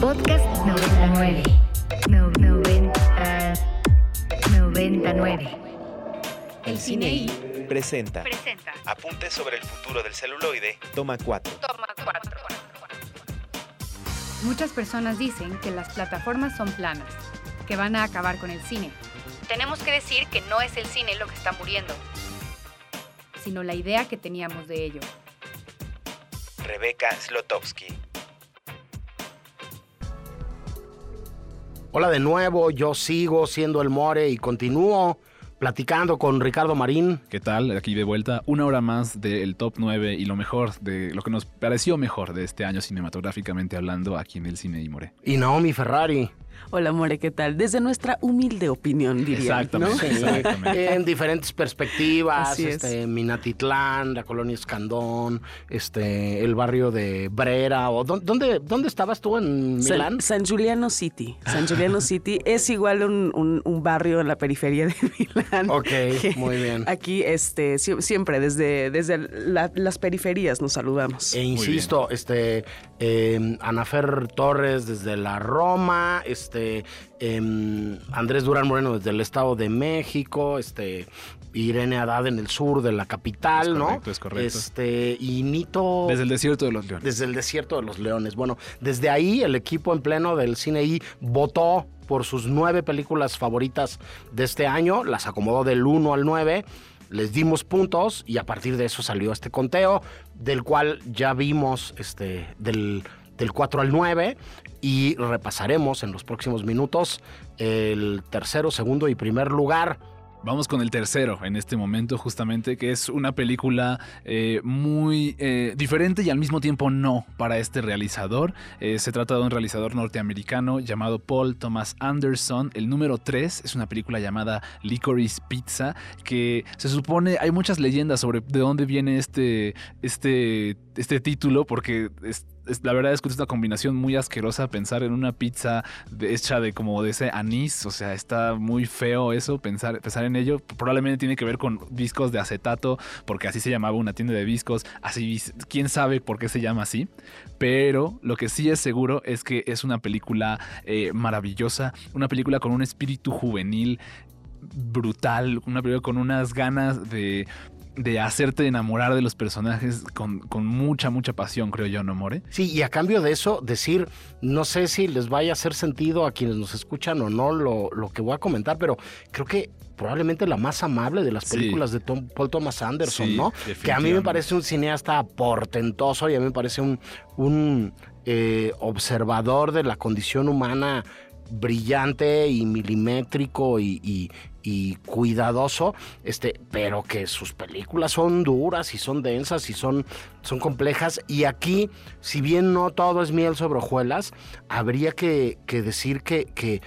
Podcast 99. No, 90, 99. El cine presenta Presenta. Apuntes sobre el futuro del celuloide, toma 4. Toma 4. Muchas personas dicen que las plataformas son planas, que van a acabar con el cine. Tenemos que decir que no es el cine lo que está muriendo, sino la idea que teníamos de ello. Rebeca Slotowski. Hola de nuevo, yo sigo siendo el More y continúo platicando con Ricardo Marín. ¿Qué tal? Aquí de vuelta, una hora más del top 9 y lo mejor de lo que nos pareció mejor de este año cinematográficamente hablando aquí en el Cine y More. Y Naomi Ferrari. Hola, More, ¿qué tal? Desde nuestra humilde opinión, diría. Exactamente, ¿no? exactamente. En diferentes perspectivas, Así es. este, Minatitlán, la colonia Escandón, este, el barrio de Brera, o ¿dó- ¿dónde, dónde estabas tú en Milán? San, San Giuliano City. San Giuliano City es igual un, un- un barrio en la periferia de Milán. Ok, muy bien. Aquí, este, sie- siempre desde, desde la- las periferias nos saludamos. E insisto, este, eh, Anafer Torres desde la Roma, este, em, Andrés Durán Moreno desde el Estado de México, este, Irene Haddad en el sur de la capital, Es ¿no? correcto, es correcto. Este, y Nito Desde el desierto de los leones. desde el desierto de los leones. Bueno, desde ahí el equipo en pleno del cine I votó por sus nueve películas favoritas de este año, las acomodó del 1 al 9, les dimos puntos y a partir de eso salió este conteo, del cual ya vimos este, del, del 4 al 9 y repasaremos en los próximos minutos el tercero, segundo y primer lugar. Vamos con el tercero en este momento, justamente, que es una película eh, muy eh, diferente y al mismo tiempo no para este realizador. Eh, se trata de un realizador norteamericano llamado Paul Thomas Anderson. El número 3 es una película llamada Licorice Pizza, que se supone, hay muchas leyendas sobre de dónde viene este, este, este título, porque es- es- la verdad es que es una combinación muy asquerosa pensar en una pizza hecha de como de ese anís, o sea, está muy feo eso, pensar, pensar en ello. Probablemente tiene que ver con discos de acetato, porque así se llamaba una tienda de discos, así, quién sabe por qué se llama así, pero lo que sí es seguro es que es una película eh, maravillosa, una película con un espíritu juvenil brutal, una película con unas ganas de de hacerte enamorar de los personajes con, con mucha, mucha pasión, creo yo, ¿no, More? Sí, y a cambio de eso, decir, no sé si les vaya a hacer sentido a quienes nos escuchan o no lo, lo que voy a comentar, pero creo que probablemente la más amable de las Sí. películas de Tom- Paul Thomas Anderson, Sí, ¿no? Que a mí me parece un cineasta portentoso y a mí me parece un, un eh, observador de la condición humana brillante y milimétrico y, y- y cuidadoso, este, pero que sus películas son duras y son densas y son, son complejas. Y aquí, si bien no todo es miel sobre hojuelas, habría que, que decir que, que,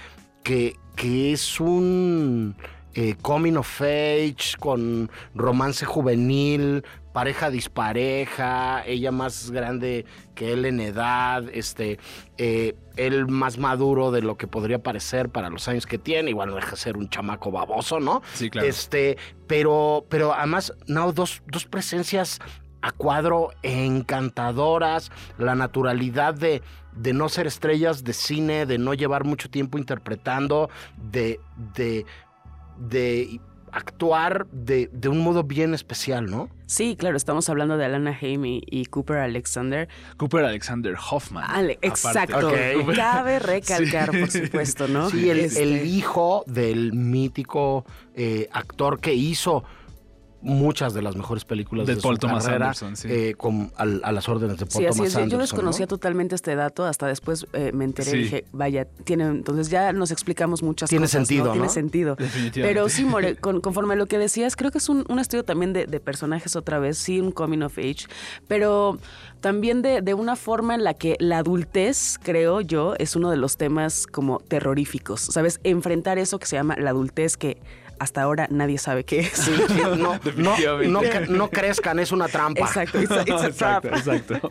que, es un eh, coming of age con romance juvenil, pareja dispareja, ella más grande que él en edad, este, eh, él más maduro de lo que podría parecer para los años que tiene, igual no deja de ser un chamaco baboso, ¿no? Sí, claro. Este, pero, pero además, no, dos, dos presencias a cuadro encantadoras, la naturalidad de, de no ser estrellas de cine, de no llevar mucho tiempo interpretando, de, de, de actuar de, de un modo bien especial, ¿no? Sí, claro, estamos hablando de Alana Haim y, y Cooper Alexander. Cooper Alexander Hoffman. Ale- exacto. Cabe recalcar, por supuesto, ¿no? Sí, el, Este, el hijo del mítico eh, actor que hizo muchas de las mejores películas De de, Paul su Thomas carrera, Anderson, sí. eh, con- al- a las órdenes de Paul Sí, así Thomas es. Yo- Yo Anderson, desconocía ¿no? totalmente este dato, hasta después eh, me enteré y dije, vaya, tiene, entonces ya nos explicamos muchas Tiene cosas. sentido, ¿no? Tiene sentido. Definitivamente. Pero sí, More, con- conforme a lo que decías, creo que es un, un estudio también de, de personajes otra vez, sí, un coming of age, pero también de, de una forma en la que la adultez, creo yo, es uno de los temas como terroríficos, ¿sabes? Enfrentar eso que se llama la adultez, que hasta ahora nadie sabe qué es. Sí, sí, no, no, no, cre- no crezcan, es una trampa. Exacto, it's a, it's a trap. exacto, exacto.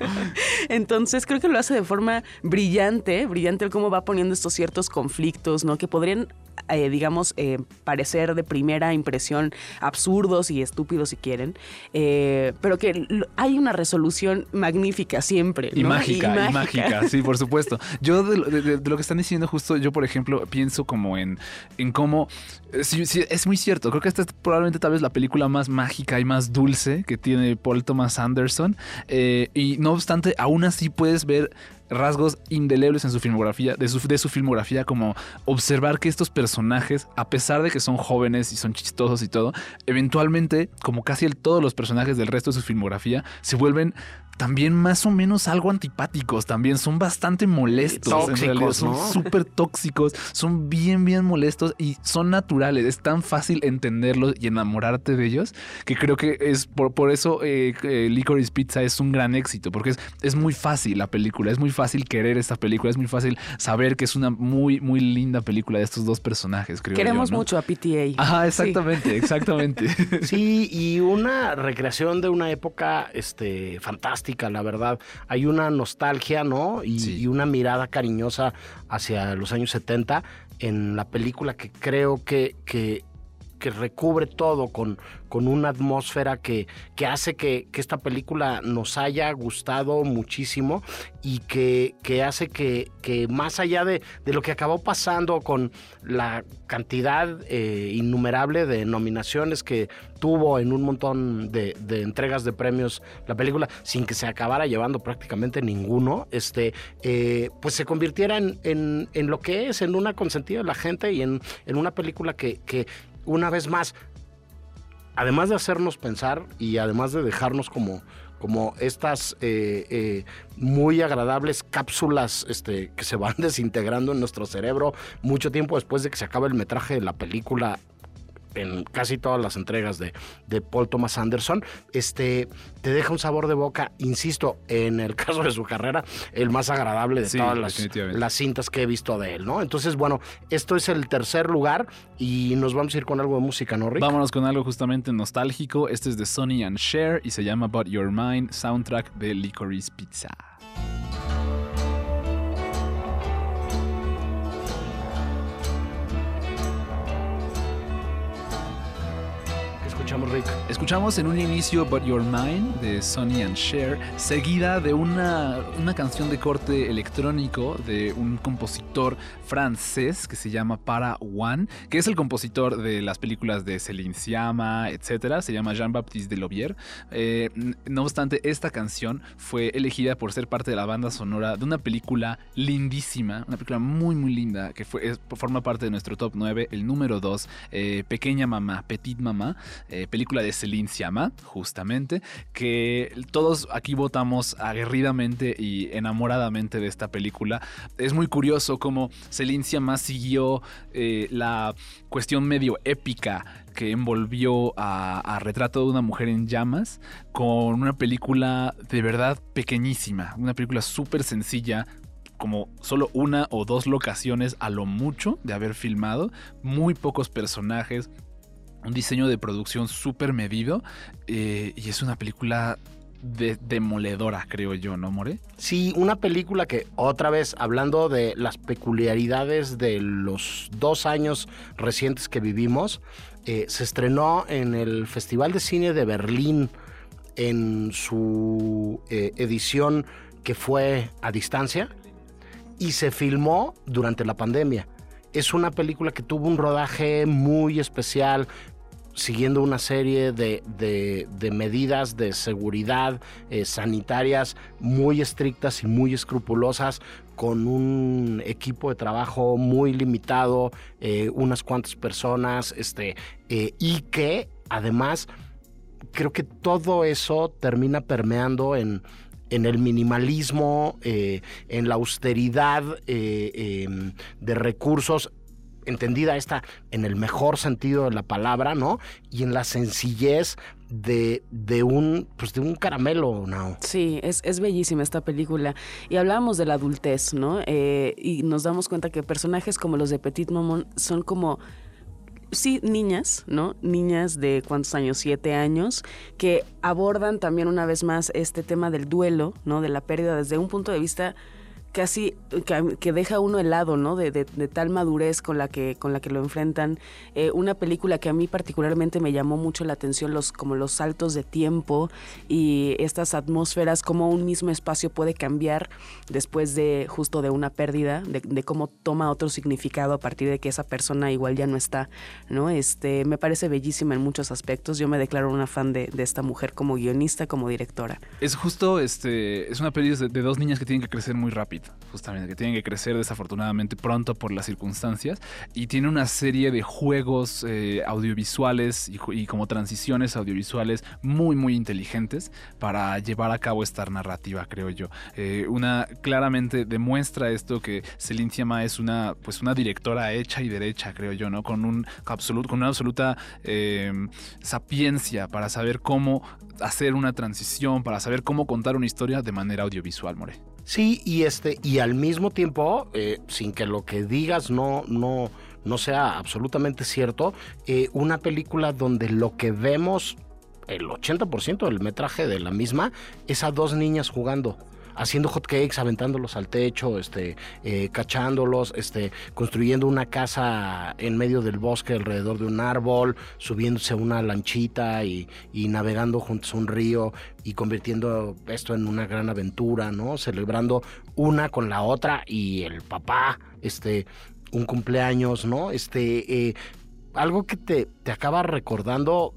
Entonces creo que lo hace de forma brillante, brillante el cómo va poniendo estos ciertos conflictos, ¿no? Que podrían, eh, digamos, eh, parecer de primera impresión absurdos y estúpidos si quieren, eh, pero que hay una resolución magnífica siempre. Y mágica, y mágica, sí, por supuesto. Yo de, lo- de- de- lo que están diciendo justo, yo por ejemplo pienso como en, en cómo, es muy cierto, creo que esta es probablemente tal vez la película más mágica y más dulce que tiene Paul Thomas Anderson, eh, y no obstante, aún así puedes ver rasgos indelebles en su filmografía, de su, de su filmografía, como observar que estos personajes, a pesar de que son jóvenes y son chistosos y todo, eventualmente, como casi el, todos los personajes del resto de su filmografía, se vuelven también más o menos algo antipáticos, también son bastante molestos en Tóxicos, realidad, son ¿no? súper tóxicos, son bien, bien molestos y son naturales, es tan fácil entenderlos y enamorarte de ellos que creo que es por, por eso eh, eh, Licorice Pizza es un gran éxito, porque es, es muy fácil la película, es muy fácil querer esta película, es muy fácil saber que es una muy, muy linda película de estos dos personajes, creo Queremos yo, ¿no? mucho a PTA. Ajá, Sí. exactamente, exactamente. Sí, y una recreación de una época este, fantástica, la verdad. Hay una nostalgia, ¿no? Y, Sí. y una mirada cariñosa hacia los años 70 en la película que creo que, que, que recubre todo con, con una atmósfera que, que hace que, que esta película nos haya gustado muchísimo y que, que hace que, más allá de, de lo que acabó pasando con la cantidad eh, innumerable de nominaciones que tuvo en un montón de, de entregas de premios la película, sin que se acabara llevando prácticamente ninguno, este, eh, pues se convirtiera en, en- en lo que es, en una consentida de la gente y en, en una película que, que una vez más además de hacernos pensar y además de dejarnos como, como estas eh, eh, muy agradables cápsulas este, que se van desintegrando en nuestro cerebro mucho tiempo después de que se acaba el metraje de la película en casi todas las entregas de, de Paul Thomas Anderson, este, te deja un sabor de boca, insisto, en el caso de su carrera, el más agradable de Sí, todas las, las cintas que he visto de él, ¿no? Entonces, bueno, esto es el tercer lugar y nos vamos a ir con algo de música, ¿no, Rick? Vámonos con algo justamente nostálgico. Este es de Sonny and Cher y se llama But Your Mind, soundtrack de Licorice Pizza. Escuchamos, en un inicio But Your Mind de Sonny and Cher, seguida de una, una canción de corte electrónico de un compositor francés que se llama Para One, que es el compositor de las películas de Céline Sciamma, etc. Se llama Jean-Baptiste Delobier. Eh, no obstante, esta canción fue elegida por ser parte de la banda sonora de una película lindísima, una película muy, muy linda, que forma parte de nuestro top 9, el número 2, eh, Pequeña Mamá, Petit Mamá, eh, película de Céline Sciamma, justamente, que todos aquí votamos aguerridamente y enamoradamente de esta película. Es muy curioso cómo Céline Sciamma siguió eh, la cuestión medio épica que envolvió a, a Retrato de una mujer en llamas con una película de verdad pequeñísima, una película súper sencilla, como solo una o dos locaciones a lo mucho de haber filmado, muy pocos personajes, un diseño de producción súper medido eh, y es una película de- demoledora, creo yo, ¿no, More? Sí, una película que otra vez, hablando de las peculiaridades de los dos años recientes que vivimos, eh, se estrenó en el Festival de Cine de Berlín en su eh, edición que fue a distancia y se filmó durante la pandemia. Es una película que tuvo un rodaje muy especial, siguiendo una serie de, de- medidas de seguridad eh, sanitarias muy estrictas y muy escrupulosas, con un equipo de trabajo muy limitado, eh, unas cuantas personas, este, eh, y que además creo que todo eso termina permeando en, en el minimalismo, en la austeridad eh, de recursos, entendida esta en el mejor sentido de la palabra, ¿no? Y en la sencillez de, de un, pues de un caramelo, ¿no? Sí, es, es bellísima esta película. Y hablábamos de la adultez, ¿no? Eh, y nos damos cuenta que personajes como los de Petit Maman son como sí, niñas, ¿no? Niñas de cuántos años, siete años, que abordan también una vez más este tema del duelo, ¿no? De la pérdida desde un punto de vista casi que, deja uno helado, ¿no? De, tal madurez con la que, con la que lo enfrentan. Eh, una película que a mí particularmente me llamó mucho la atención, los, como los saltos de tiempo y estas atmósferas, cómo un mismo espacio puede cambiar después de justo de una pérdida, de, cómo toma otro significado a partir de que esa persona igual ya no está, ¿no? Este, me parece bellísima en muchos aspectos. Yo me declaro una fan de, esta mujer como guionista, como directora. Es justo, este, es una película de, de dos niñas que tienen que crecer muy rápido justamente, que tienen que crecer desafortunadamente pronto por las circunstancias. Y tiene una serie de juegos eh, audiovisuales y, como transiciones audiovisuales muy, muy inteligentes para llevar a cabo esta narrativa, creo yo. Eh, una claramente demuestra esto que Celine es una, pues una directora hecha y derecha, creo yo, ¿no? Con, un con una absoluta eh, sapiencia para saber cómo hacer una transición, para saber cómo contar una historia de manera audiovisual, More. Sí, y este, y al mismo tiempo, eh, sin que lo que digas no, no, no sea absolutamente cierto, eh, una película donde lo que vemos, el 80% del metraje de la misma, es a dos niñas jugando haciendo hot cakes, aventándolos al techo, este, eh, cachándolos, este, construyendo una casa en medio del bosque alrededor de un árbol, subiéndose a una lanchita y, y, navegando juntos a un río y convirtiendo esto en una gran aventura, ¿no? Celebrando una con la otra y el papá, este, un cumpleaños, ¿no? Este, eh, algo que te, te acaba recordando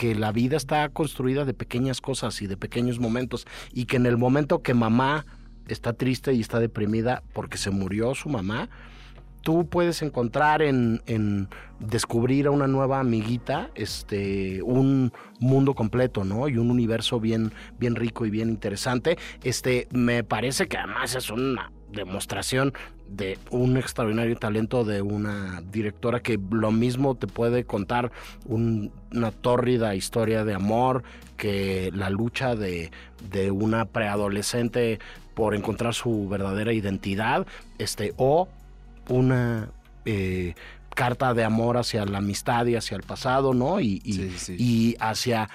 que la vida está construida de pequeñas cosas y de pequeños momentos y que en el momento que mamá está triste y está deprimida porque se murió su mamá, tú puedes encontrar en, en, descubrir a una nueva amiguita este un mundo completo, ¿no? Y un universo bien, bien rico y bien interesante. Este, me parece que además es una demostración de un extraordinario talento de una directora que lo mismo te puede contar un, una tórrida historia de amor que la lucha de, de una preadolescente por encontrar su verdadera identidad, este, o una eh, carta de amor hacia la amistad y hacia el pasado, ¿no? Y, y, Sí, sí. y hacia,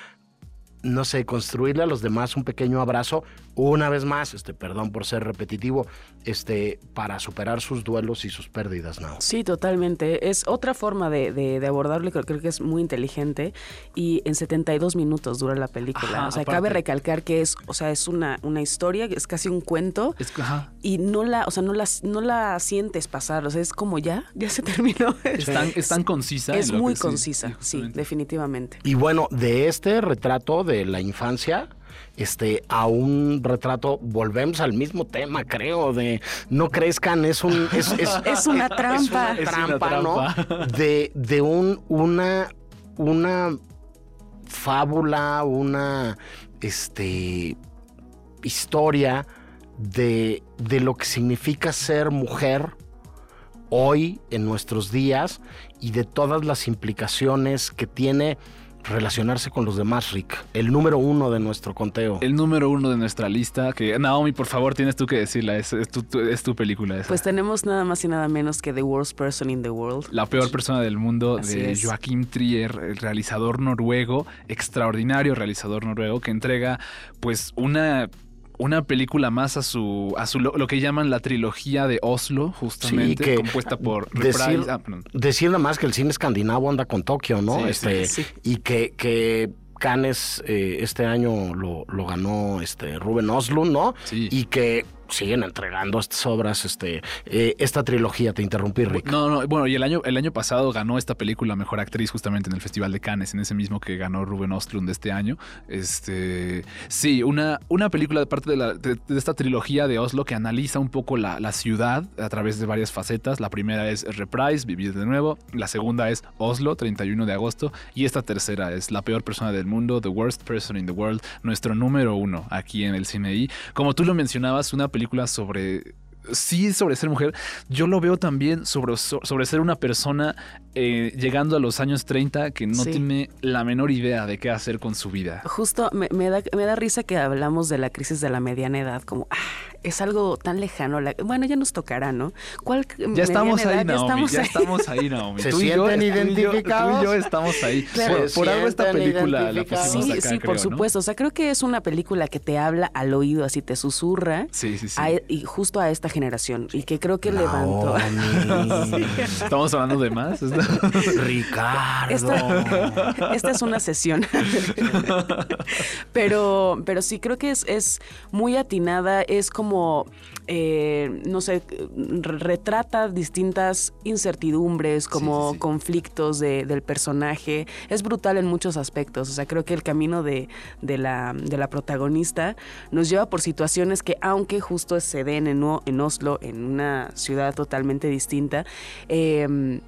no sé, construirle a los demás un pequeño abrazo, una vez más, este, perdón por ser repetitivo, este, para superar sus duelos y sus pérdidas, ¿no? Sí, totalmente. Es otra forma de, de, de abordarlo, creo, creo, que es muy inteligente. Y en 72 minutos dura la película. Ajá, o sea, aparte. cabe recalcar que es, o sea, es una, una historia, es casi un cuento. Es, ajá. Y no la, o sea, no la, no la sientes pasar. O sea, es como ya, ya se terminó. Es, tan, es tan concisa. Es muy concisa, sí, sí, definitivamente. Y bueno, de este retrato de la infancia, este, a un retrato, volvemos al mismo tema, creo, de no crezcan, es un es, es, Es una trampa. es una trampa, ¿no? De, de un, una, una fábula, una este historia de, de lo que significa ser mujer hoy en nuestros días y de todas las implicaciones que tiene relacionarse con los demás, Rick. El número uno de nuestro conteo. El número uno de nuestra lista, que Naomi, por favor, tienes tú que decirla, es, es tu, tu- es tu película esa. Pues tenemos nada más y nada menos que The Worst Person in the World. La peor persona del mundo Así de es. Joaquim Trier, el realizador noruego, extraordinario realizador noruego, que entrega pues una, una película más a su, a su lo, lo que llaman la trilogía de Oslo, justamente, que compuesta por decir- ah. Decir nada más que el cine escandinavo anda con Tokio, ¿no? Sí, este, sí, sí. Y que, que Cannes eh, este año lo, lo ganó este Ruben Oslund, ¿no? Sí. Y que siguen entregando estas obras, este, eh, esta trilogía, te interrumpí, Rick. No, no, bueno, y el año, el año pasado ganó esta película Mejor Actriz justamente en el Festival de Cannes, en ese mismo que ganó Ruben Ostlund de este año. Este, sí, una, una película de parte de, la- de- de esta trilogía de Oslo que analiza un poco la, la ciudad a través de varias facetas. La primera es Reprise, Vivir de Nuevo. La segunda es Oslo, 31 de agosto. Y esta tercera es La Peor Persona del Mundo, The Worst Person in the World, nuestro número uno aquí en el cine. Y como tú lo mencionabas, una película sobre sí sobre ser mujer, yo lo veo también sobre, so- sobre ser una persona eh, llegando a los años 30 que no Sí. tiene la menor idea de qué hacer con su vida. Justo me, me da, me da risa que hablamos de la crisis de la mediana edad, como, ah, es algo tan lejano. La- bueno, ya nos tocará, ¿no? ¿Cuál Ya estamos ahí, edad? Naomi. Ya estamos ahí, Naomi. ¿Se Tú y yo- identificados? Tú y yo estamos ahí. Claro. Por, por algo esta ¿Se sienten película la pusimos Sí, acá, sí, creo, por ¿no? supuesto. O sea, creo que es una película que te habla al oído, así te susurra. Sí, sí, sí. a- y justo a esta generación. Y que creo que levantó. Naomi, Estamos hablando de más. Ricardo. Esta, esta es una sesión. pero, pero sí, creo que es, es muy atinada. Es como, eh, no sé, re- retrata distintas incertidumbres, como Sí, sí, sí. conflictos de- del personaje. Es brutal en muchos aspectos. O sea, creo que el camino de, de la, de la protagonista nos lleva por situaciones que, aunque justo se den en, en Oslo, en una ciudad totalmente distinta, eh,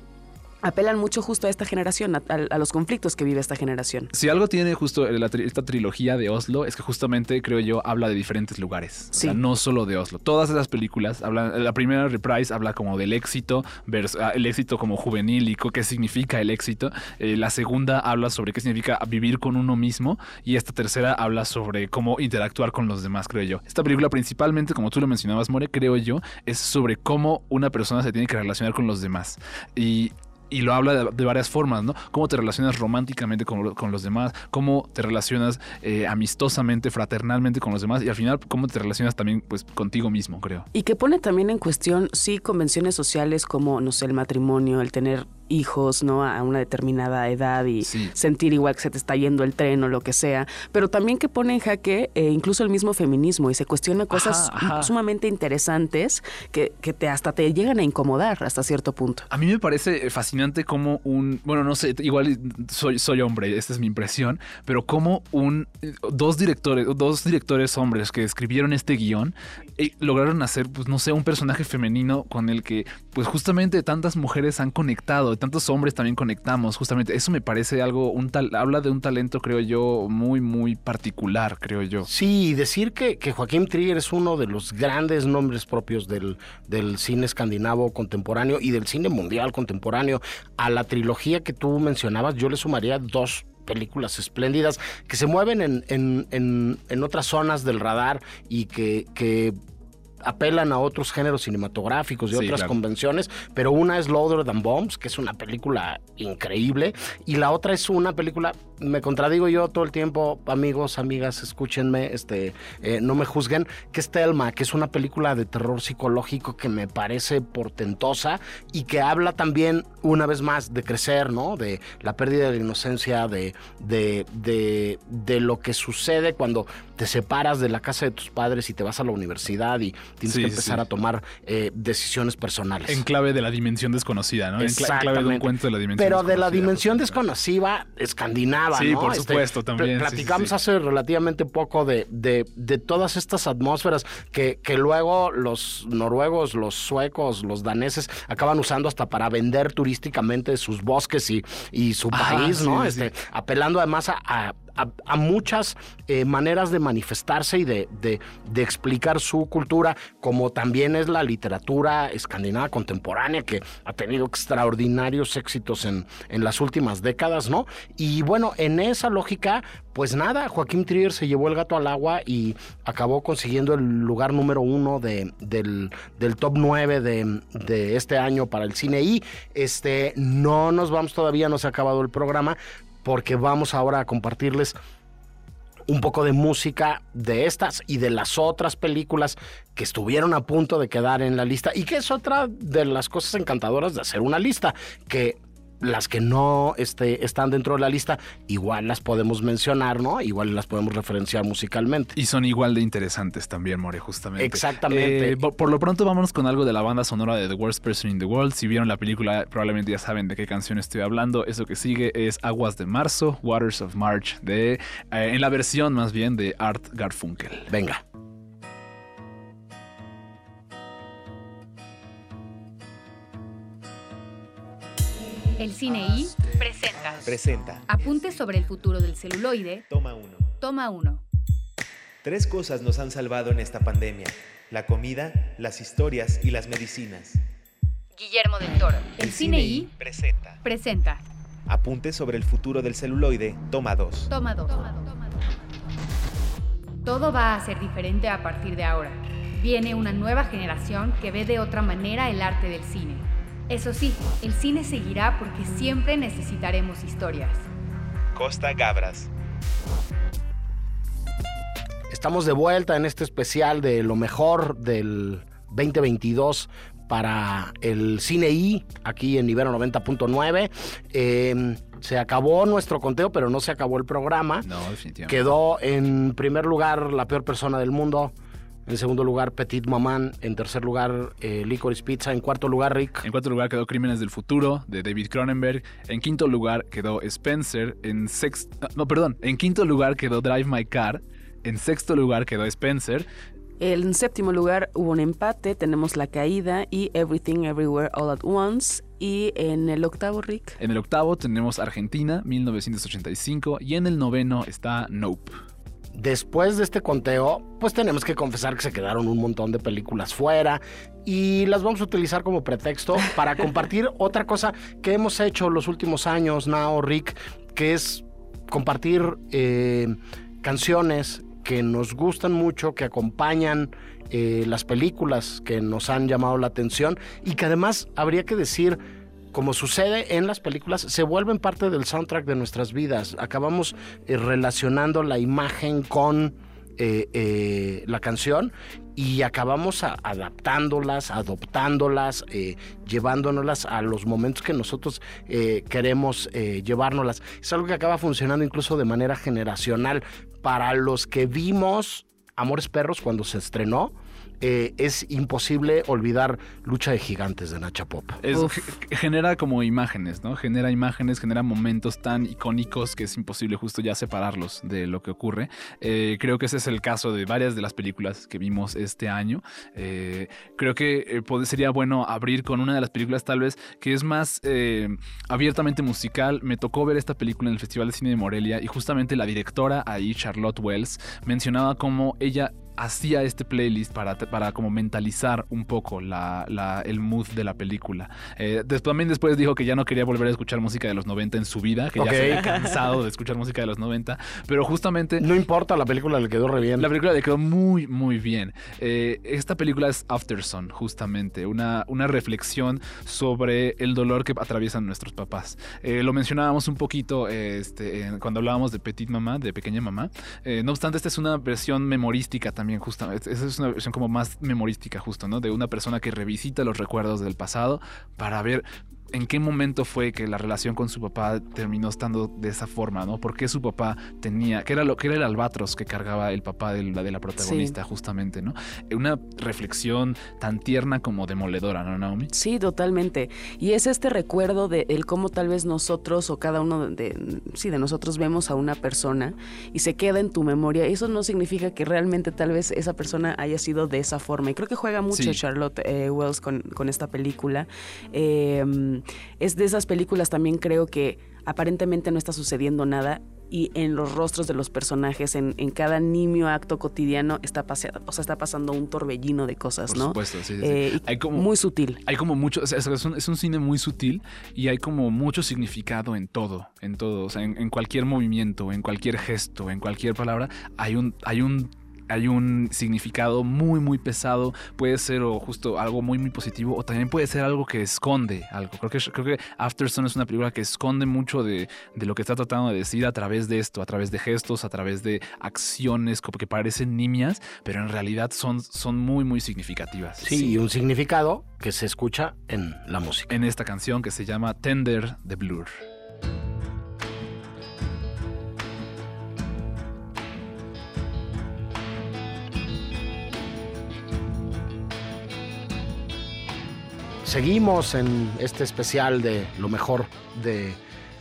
apelan mucho justo a esta generación, a, a- a los conflictos que vive esta generación. Si algo tiene justo la esta trilogía de Oslo es que justamente creo yo habla de diferentes lugares, o sea, no solo de Oslo. Todas esas películas hablan, la primera Reprise habla como del éxito, vers- ah, el éxito como juvenil y qué significa el éxito. Eh, la segunda habla sobre qué significa vivir con uno mismo y esta tercera habla sobre cómo interactuar con los demás, creo yo. Esta película principalmente, como tú lo mencionabas, More, creo yo, es sobre cómo una persona se tiene que relacionar con los demás y y lo habla de, de varias formas, ¿no? Cómo te relacionas románticamente con, con los demás, cómo te relacionas eh, amistosamente, fraternalmente con los demás y al final cómo te relacionas también pues contigo mismo, creo. Y que pone también en cuestión, sí, convenciones sociales como, no sé, el matrimonio, el tener hijos, ¿no? A una determinada edad y Sí. sentir igual que se te está yendo el tren o lo que sea, pero también que pone en jaque eh, incluso el mismo feminismo y se cuestiona cosas Ajá, ajá. sumamente interesantes que, que te hasta te llegan a incomodar hasta cierto punto. A mí me parece fascinante como un, bueno, no sé, igual soy, soy hombre, esta es mi impresión, pero como un, dos directores, dos directores hombres que escribieron este guion lograron hacer, pues no sé, un personaje femenino con el que, pues justamente tantas mujeres han conectado, tantos hombres también conectamos, justamente eso me parece algo, un tal, habla de un talento, creo yo, muy, muy particular, creo yo. Sí, decir que, que Joaquín Trier es uno de los grandes nombres propios del, del cine escandinavo contemporáneo y del cine mundial contemporáneo. A la trilogía que tú mencionabas, yo le sumaría dos películas espléndidas que se mueven en, en- en- en otras zonas del radar y que, que apelan a otros géneros cinematográficos y Sí, otras claro. convenciones, pero una es Louder Than Bombs, que es una película increíble, y la otra es una película, me contradigo yo todo el tiempo, amigos, amigas, escúchenme, este, eh, no me juzguen, que es Telma, que es una película de terror psicológico que me parece portentosa y que habla también, una vez más, de crecer, ¿no? De la pérdida de la inocencia, de, de, de, de lo que sucede cuando te separas de la casa de tus padres y te vas a la universidad y tienes Sí, que empezar sí. a tomar eh, decisiones personales. En clave de la dimensión desconocida, ¿no? En cla- clave de un cuento de la dimensión Pero de la dimensión desconocida escandinava, Sí, ¿no? por Este, supuesto, también, Platicamos hace relativamente poco de, de, de todas estas atmósferas que, que luego los noruegos, los suecos, los daneses acaban usando hasta para vender turísticamente sus bosques y, y su país, ¿no? este. Apelando además a, a- a- muchas eh, maneras de manifestarse y de, de- de explicar su cultura, como también es la literatura escandinava contemporánea, que ha tenido extraordinarios éxitos en, en las últimas décadas, ¿no? Y bueno, en esa lógica, pues nada, Joaquín Trier se llevó el gato al agua y acabó consiguiendo el lugar número uno de, del, del top 9 de, de este año para el cine. Y este, no nos vamos todavía, no se ha acabado el programa, porque vamos ahora a compartirles un poco de música de estas y de las otras películas que estuvieron a punto de quedar en la lista y que es otra de las cosas encantadoras de hacer una lista, que las que no este, están dentro de la lista igual las podemos mencionar, ¿no? Igual las podemos referenciar musicalmente. Y son igual de interesantes también, More, justamente. Exactamente. Eh, por, lo pronto, vámonos con algo de la banda sonora de The Worst Person in the World. Si vieron la película, probablemente ya saben de qué canción estoy hablando. Eso que sigue es Aguas de Marzo, Waters of March, de, eh, en la versión más bien de Art Garfunkel. Venga. El cine I presenta Presenta. Apuntes sobre el futuro del celuloide. Toma uno. Toma uno. Tres cosas nos han salvado en esta pandemia. La comida, las historias y las medicinas. Guillermo del Toro. El cine I presenta. presenta Apuntes sobre el futuro del celuloide. Toma dos. Toma dos. Todo va a ser diferente a partir de ahora. Viene una nueva generación que ve de otra manera el arte del cine. Eso sí, el cine seguirá porque siempre necesitaremos historias. Costa Gabras. Estamos de vuelta en este especial de lo mejor del 2022 para el Cine I, aquí en Ibero 90.9. Eh, se acabó nuestro conteo, pero no se acabó el programa. No, definitivamente. Quedó en primer lugar La Peor Persona del Mundo. En segundo lugar, Petit Maman. En tercer lugar, eh, Licorice Pizza. En cuarto lugar, Rick. En cuarto lugar quedó Crímenes del Futuro de David Cronenberg. En quinto lugar quedó Spencer. En sexto, no, perdón. En quinto lugar quedó Drive My Car. En sexto lugar quedó Spencer. En séptimo lugar hubo un empate, tenemos La Caída y Everything Everywhere All at Once. Y en el octavo, Rick. En el octavo tenemos Argentina, 1985. Y en el noveno está Nope. Después de este conteo, pues tenemos que confesar que se quedaron un montón de películas fuera y las vamos a utilizar como pretexto para compartir otra cosa que hemos hecho los últimos años, Nao, Rick, que es compartir eh, canciones que nos gustan mucho, que acompañan eh, las películas que nos han llamado la atención y que además habría que decir, como sucede en las películas, se vuelven parte del soundtrack de nuestras vidas. Acabamos eh, relacionando la imagen con eh, eh, la canción y acabamos adaptándolas, adoptándolas, eh, llevándonoslas a los momentos que nosotros queremos llevárnoslas. Es algo que acaba funcionando incluso de manera generacional. Para los que vimos Amores Perros cuando se estrenó, eh, es imposible olvidar Lucha de Gigantes de Nacha Pop. Es- genera como imágenes, ¿no? Genera imágenes, genera momentos tan icónicos que es imposible justo ya separarlos de lo que ocurre. Eh, creo que ese es el caso de varias de las películas que vimos este año. Eh, creo que eh, sería bueno abrir con una de las películas tal vez que es más eh, abiertamente musical. Me tocó ver esta película en el Festival de Cine de Morelia y justamente la directora ahí, Charlotte Wells, mencionaba cómo ella hacía este playlist para, para como mentalizar un poco la, la- el mood de la película. Eh, des- también después dijo que ya no quería volver a escuchar música de los 90 en su vida, que Ok. ya se había cansado de escuchar música de los 90, pero justamente... No importa, la película le quedó re bien. La película le quedó muy, muy bien. Eh, esta película es Afterson, justamente, una, una reflexión sobre el dolor que atraviesan nuestros papás. Eh, lo mencionábamos un poquito este, cuando hablábamos de Petit Mamá, de Pequeña Mamá. Eh, no obstante, esta es una versión memorística también, justamente. Esa es una versión como más memorística, justo, ¿no? De una persona que revisita los recuerdos del pasado para ver en qué momento fue que la relación con su papá terminó estando de esa forma, ¿no? ¿Por qué su papá tenía, qué era lo que era el albatros que cargaba el papá de la, de la protagonista, justamente, ¿no? Una reflexión tan tierna como demoledora, ¿no, Naomi? Sí, totalmente. Y es este recuerdo de el cómo tal vez nosotros o cada uno de, sí, de nosotros vemos a una persona y se queda en tu memoria. Eso no significa que realmente tal vez esa persona haya sido de esa forma. Y creo que juega mucho Sí. Charlotte eh, Wells con, con esta película. Eh, es de esas películas también creo que aparentemente no está sucediendo nada y en los rostros de los personajes, en, en cada nimio acto cotidiano, está, paseando, o sea, está pasando un torbellino de cosas, Por ¿no? supuesto, sí, sí. Eh, Hay como- Muy sutil. Hay como mucho, o sea, es un, es un cine muy sutil y hay como mucho significado en todo, en todo, o sea, en, en cualquier movimiento, en cualquier gesto, en cualquier palabra, hay un, hay un hay un significado muy muy pesado, puede ser o justo algo muy muy positivo o también puede ser algo que esconde algo. Creo que creo que Afterson es una película que esconde mucho de, de lo que está tratando de decir a través de esto, a través de gestos, a través de acciones como que parecen nimias, pero en realidad son son muy muy significativas. Sí, y un significado que se escucha en la música. en esta canción que se llama Tender de Blur. Seguimos en este especial de lo mejor de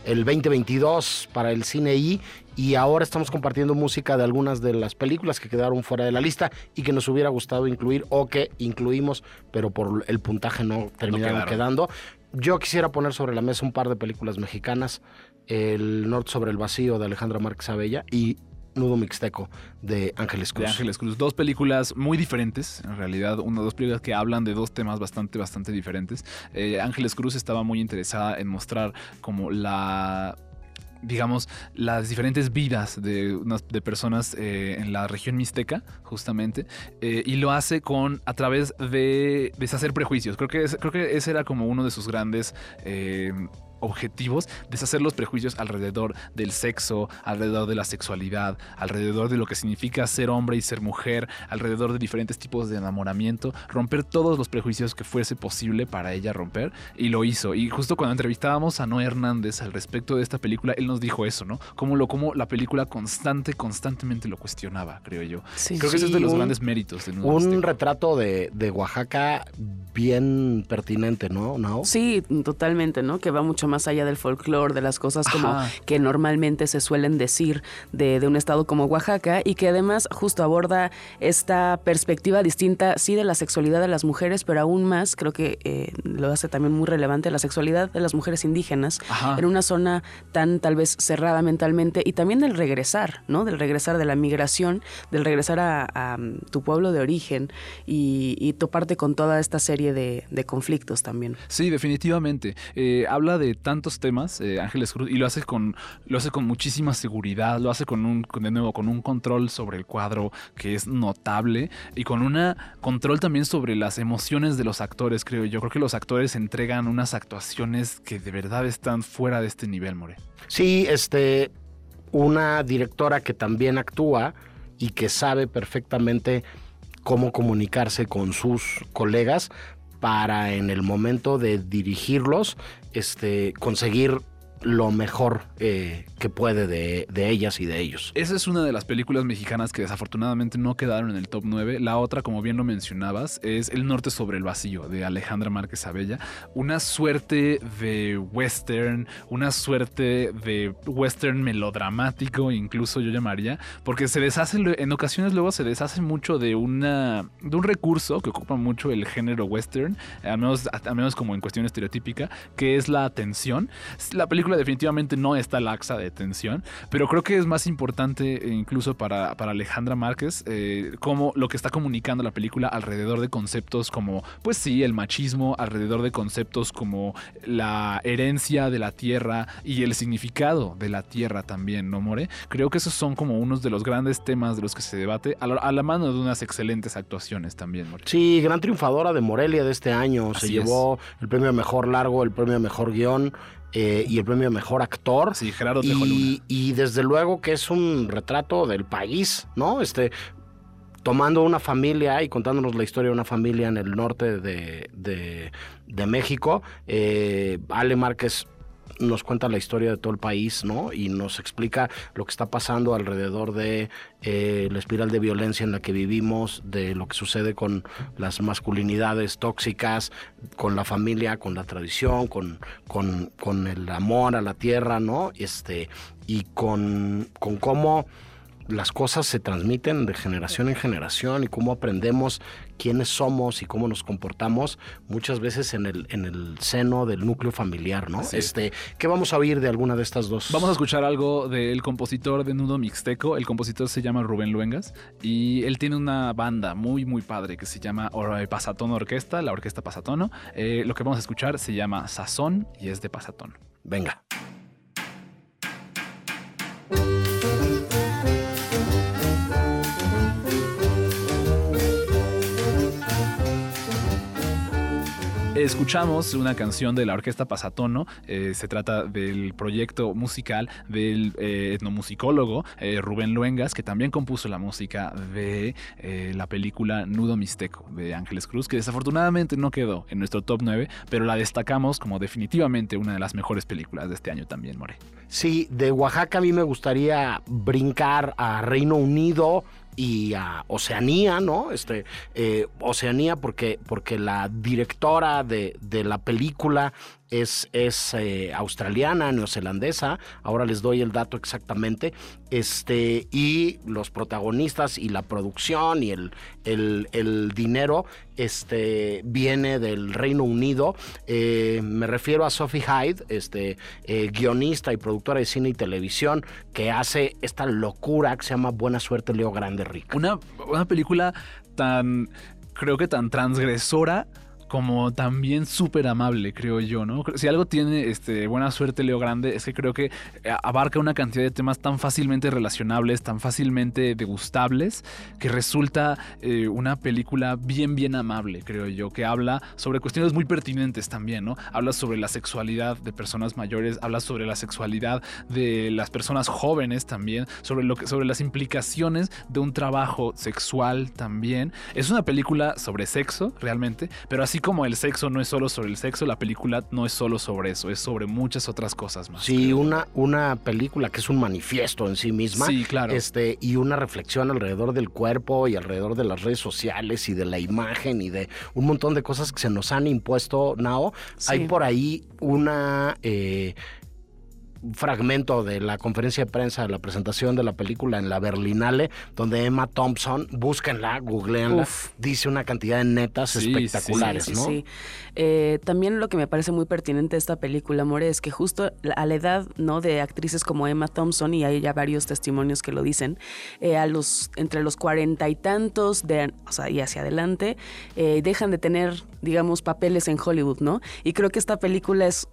el 2022 para el cine I y ahora estamos compartiendo música de algunas de las películas que quedaron fuera de la lista y que nos hubiera gustado incluir o que incluimos, pero por el puntaje no terminaron quedando. Yo quisiera poner sobre la mesa un par de películas mexicanas, El Norte sobre el Vacío de Alejandra Márquez Abella y Nudo Mixteco de Ángeles Cruz. De Ángeles Cruz. Dos películas muy diferentes, en realidad. Una dos películas que hablan de dos temas bastante, bastante diferentes. Eh, Ángeles Cruz estaba muy interesada en mostrar como la digamos, las diferentes vidas de, unas- de personas eh, en la región mixteca, justamente, eh, y lo hace con a través de deshacer prejuicios. Creo que, es- creo que ese era como uno de sus grandes eh, objetivos, deshacer los prejuicios alrededor del sexo, alrededor de la sexualidad, alrededor de lo que significa ser hombre y ser mujer, alrededor de diferentes tipos de enamoramiento, romper todos los prejuicios que fuese posible para ella romper, y lo hizo. Y justo cuando entrevistábamos a Noé Hernández al respecto de esta película, él nos dijo eso, ¿no? Como lo como la película constante, constantemente lo cuestionaba, creo yo. Sí. Creo que ese es de los un- grandes méritos de Un retrato de, de Oaxaca bien pertinente, ¿no? ¿No? Sí, totalmente, ¿no? Que va mucho más allá del folclore, de las cosas como Ajá. que normalmente se suelen decir de, de un estado como Oaxaca y que además justo aborda esta perspectiva distinta, sí, de la sexualidad de las mujeres, pero aún más, creo que eh, lo hace también muy relevante, la sexualidad de las mujeres indígenas Ajá. en una zona tan tal vez cerrada mentalmente y también del regresar, ¿no? Del regresar de la migración, del regresar a, a, tu pueblo de origen y, y toparte con toda esta serie de, de conflictos también. Sí, definitivamente. Eh, habla de tantos temas, eh, Ángeles Cruz, y lo hace con, lo hace con muchísima seguridad, lo hace con un, con, de nuevo, con un control sobre el cuadro que es notable y con un control también sobre las emociones de los actores, creo yo. Creo que los actores entregan unas actuaciones que de verdad están fuera de este nivel, More. Sí, este, una directora que también actúa y que sabe perfectamente cómo comunicarse con sus colegas para en el momento de dirigirlos, este, conseguir lo mejor eh, que puede de, de, ellas y de ellos. Esa es una de las películas mexicanas que desafortunadamente no quedaron en el top 9. La otra, como bien lo mencionabas, es El Norte sobre el Vacío de Alejandra Márquez Abella. Una suerte de western, una suerte de western melodramático, incluso yo llamaría, porque se deshace, en ocasiones luego se deshace mucho de, una, de un recurso que ocupa mucho el género western, al menos, al menos como en cuestión estereotípica, que es la tensión. La película definitivamente no está laxa de tensión, pero creo que es más importante eh, incluso para, para Alejandra Márquez eh, como lo que está comunicando la película alrededor de conceptos como, pues sí, el machismo, alrededor de conceptos como la herencia de la tierra y el significado de la tierra también, ¿no, More? Creo que esos son como unos de los grandes temas de los que se debate a la, a la mano de unas excelentes actuaciones también, More. Sí, gran triunfadora de Morelia de este año. Así se llevó es. el premio a mejor largo, el premio a mejor guion. Eh, y el premio mejor actor. Sí, Gerardo y, Luna. y desde luego que es un retrato del país, ¿no? Este, tomando una familia y contándonos la historia de una familia en el norte de, de, de México. Eh, Ale Márquez nos cuenta la historia de todo el país, ¿no? Y nos explica lo que está pasando alrededor de eh, la espiral de violencia en la que vivimos, de lo que sucede con las masculinidades tóxicas, con la familia, con la tradición, con, con, con el amor a la tierra, ¿no? Este, y con, con cómo las cosas se transmiten de generación en generación y cómo aprendemos quiénes somos y cómo nos comportamos muchas veces en el, en el seno del núcleo familiar, ¿no? Así este, ¿Qué vamos a oír de alguna de estas dos? Vamos a escuchar algo del compositor de Nudo Mixteco. El compositor se llama Rubén Luengas y él tiene una banda muy, muy padre que se llama Pasatón Orquesta, la Orquesta Pasatono. Eh, lo que vamos a escuchar se llama Sazón y es de Pasatón. Venga. Escuchamos una canción de la Orquesta Pasatono. Eh, se trata del proyecto musical del eh, etnomusicólogo eh, Rubén Luengas, que también compuso la música de la película Nudo Mixteco de Ángeles Cruz, que desafortunadamente no quedó en nuestro top 9, pero la destacamos como definitivamente una de las mejores películas de este año también, More. Sí, de Oaxaca a mí me gustaría brincar a Reino Unido y a Oceanía, ¿no? Este, eh, Oceanía porque, porque la directora de, de la película es, eh, australiana, neozelandesa, ahora les doy el dato exactamente, este, y los protagonistas y la producción y el, el, dinero este, viene del Reino Unido. Eh, me refiero a Sophie Hyde, este, eh, guionista y productora de cine y televisión, que hace esta locura que se llama Buena Suerte Leo Grande Rica. Una, una película tan, creo que tan transgresora como también súper amable, creo yo, ¿no? Si algo tiene este, buena suerte Leo Grande es que creo que eh, abarca una cantidad de temas tan fácilmente relacionables, tan fácilmente degustables, que resulta eh, una película bien, bien amable, creo yo, que habla sobre cuestiones muy pertinentes también, ¿no? Habla sobre la sexualidad de personas mayores, habla sobre la sexualidad de las personas jóvenes también, sobre, lo que, sobre las implicaciones de un trabajo sexual también. Es una película sobre sexo, realmente, pero así como el sexo no es solo sobre el sexo, la película no es solo sobre eso, es sobre muchas otras cosas más. Sí, una, una película que es un manifiesto en sí misma. Sí, claro. Este, y una reflexión alrededor del cuerpo y alrededor de las redes sociales y de la imagen y de un montón de cosas que se nos han impuesto, Nao. Hay por ahí una eh, fragmento de la conferencia de prensa de la presentación de la película en la Berlinale, donde Emma Thompson, búsquenla, googleenla, dice una cantidad de netas espectaculares, sí, ¿no? Sí, eh, también lo que me parece muy pertinente de esta película, More, es que justo a la edad ¿no? de actrices como Emma Thompson, y hay ya varios testimonios que lo dicen, eh, a los, entre los cuarenta y tantos de, o sea, y hacia adelante, eh, dejan de tener, digamos, papeles en Hollywood, ¿no? Y creo que esta película es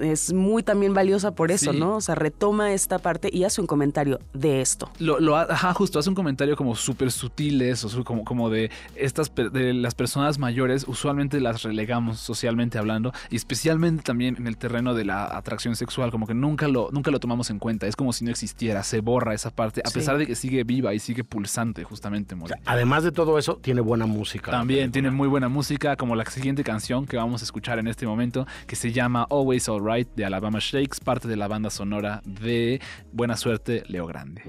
es muy también valiosa por eso, ¿no? O sea, retoma esta parte y hace un comentario de esto. Lo, lo ajá, justo, hace un comentario como súper sutiles, o como, como de estas de las personas mayores, usualmente las relegamos socialmente hablando, y especialmente también en el terreno de la atracción sexual, como que nunca lo, nunca lo tomamos en cuenta, es como si no existiera, se borra esa parte, a pesar de que sigue viva y sigue pulsante, justamente. además de todo eso, tiene buena música. También tiene muy buena música, como la siguiente canción que vamos a escuchar en este momento, que se llama Always Alright de Alabama Shakes, parte de la banda sonora de Buena Suerte, Leo Grande.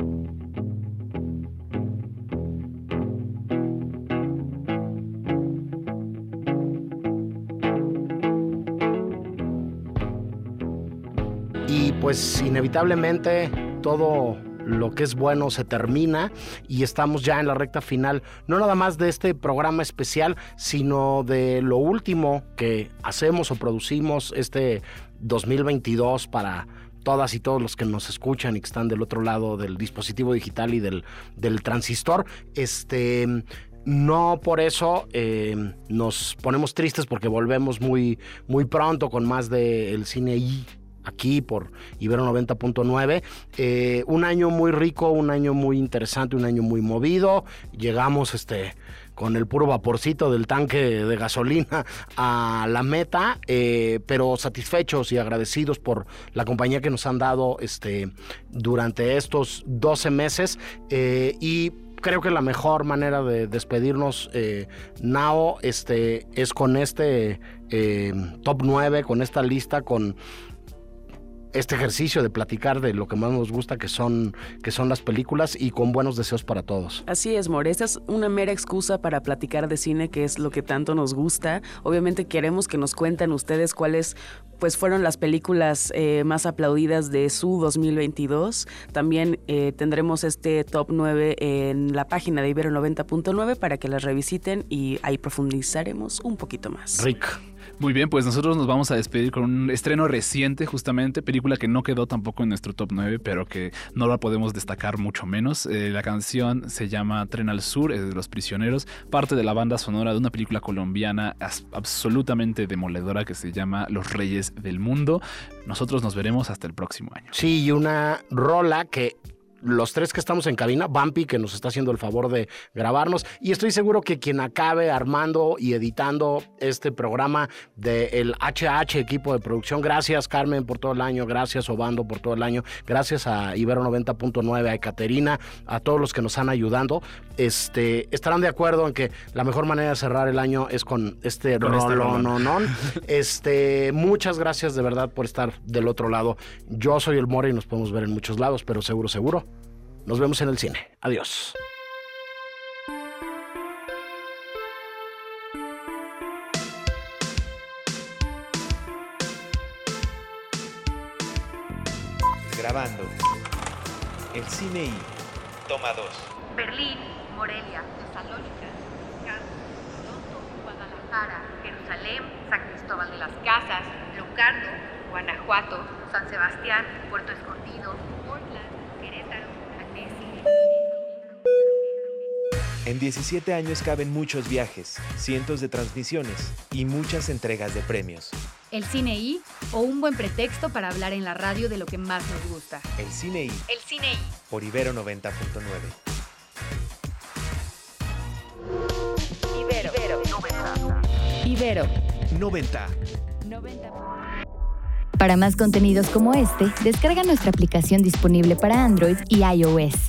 Y pues inevitablemente todo lo que es bueno se termina y estamos ya en la recta final, no nada más de este programa especial, sino de lo último que hacemos o producimos este 2022 para todas y todos los que nos escuchan y que están del otro lado del dispositivo digital y del, del transistor. Este, no por eso eh, nos ponemos tristes porque volvemos muy, muy pronto con más del cine y aquí por Ibero 90.9. Eh, un año muy rico, un año muy interesante, un año muy movido. Llegamos este con el puro vaporcito del tanque de gasolina a la meta, eh, pero satisfechos y agradecidos por la compañía que nos han dado este, durante estos 12 meses eh, y creo que la mejor manera de despedirnos, eh, Nao, este, es con este top 9, con esta lista, con este ejercicio de platicar de lo que más nos gusta, que son, que son las películas, y con buenos deseos para todos. Así es, More. Esta es una mera excusa para platicar de cine, que es lo que tanto nos gusta. Obviamente queremos que nos cuenten ustedes cuáles pues fueron las películas eh, más aplaudidas de su 2022. También eh, tendremos este top 9 en la página de Ibero 90.9 para que las revisiten y ahí profundizaremos un poquito más. Rick. Muy bien, pues nosotros nos vamos a despedir con un estreno reciente, justamente, película que no quedó tampoco en nuestro top 9, pero que no la podemos destacar mucho menos. Eh, la canción se llama Tren al Sur, es de Los Prisioneros, parte de la banda sonora de una película colombiana absolutamente demoledora que se llama Los Reyes del Mundo. Nosotros nos veremos hasta el próximo año. Sí, y una rola que los tres que estamos en cabina, Bumpy, que nos está haciendo el favor de grabarnos, y estoy seguro que quien acabe armando y editando este programa del HH equipo de producción, gracias Carmen por todo el año, gracias Obando por todo el año, gracias a Ibero 90.9, a Caterina, a todos los que nos han ayudando, este, estarán de acuerdo en que la mejor manera de cerrar el año es con este no, no, Este, muchas gracias de verdad por estar del otro lado. Yo soy el More y nos podemos ver en muchos lados, pero seguro, seguro nos vemos en el cine. Adiós. Grabando. El cine y toma 2. Berlín, Morelia, Tesalónica, Toronto, Guadalajara, Jerusalén, San Cristóbal de las Casas, Locarno, Guanajuato, San Sebastián, Puerto Escondido, En 17 años caben muchos viajes, cientos de transmisiones y muchas entregas de premios. El cine I o un buen pretexto para hablar en la radio de lo que más nos gusta. El Cine I El cine I. por Ibero 90.9. Ibero. 90. Para más contenidos como este, descarga nuestra aplicación disponible para Android y iOS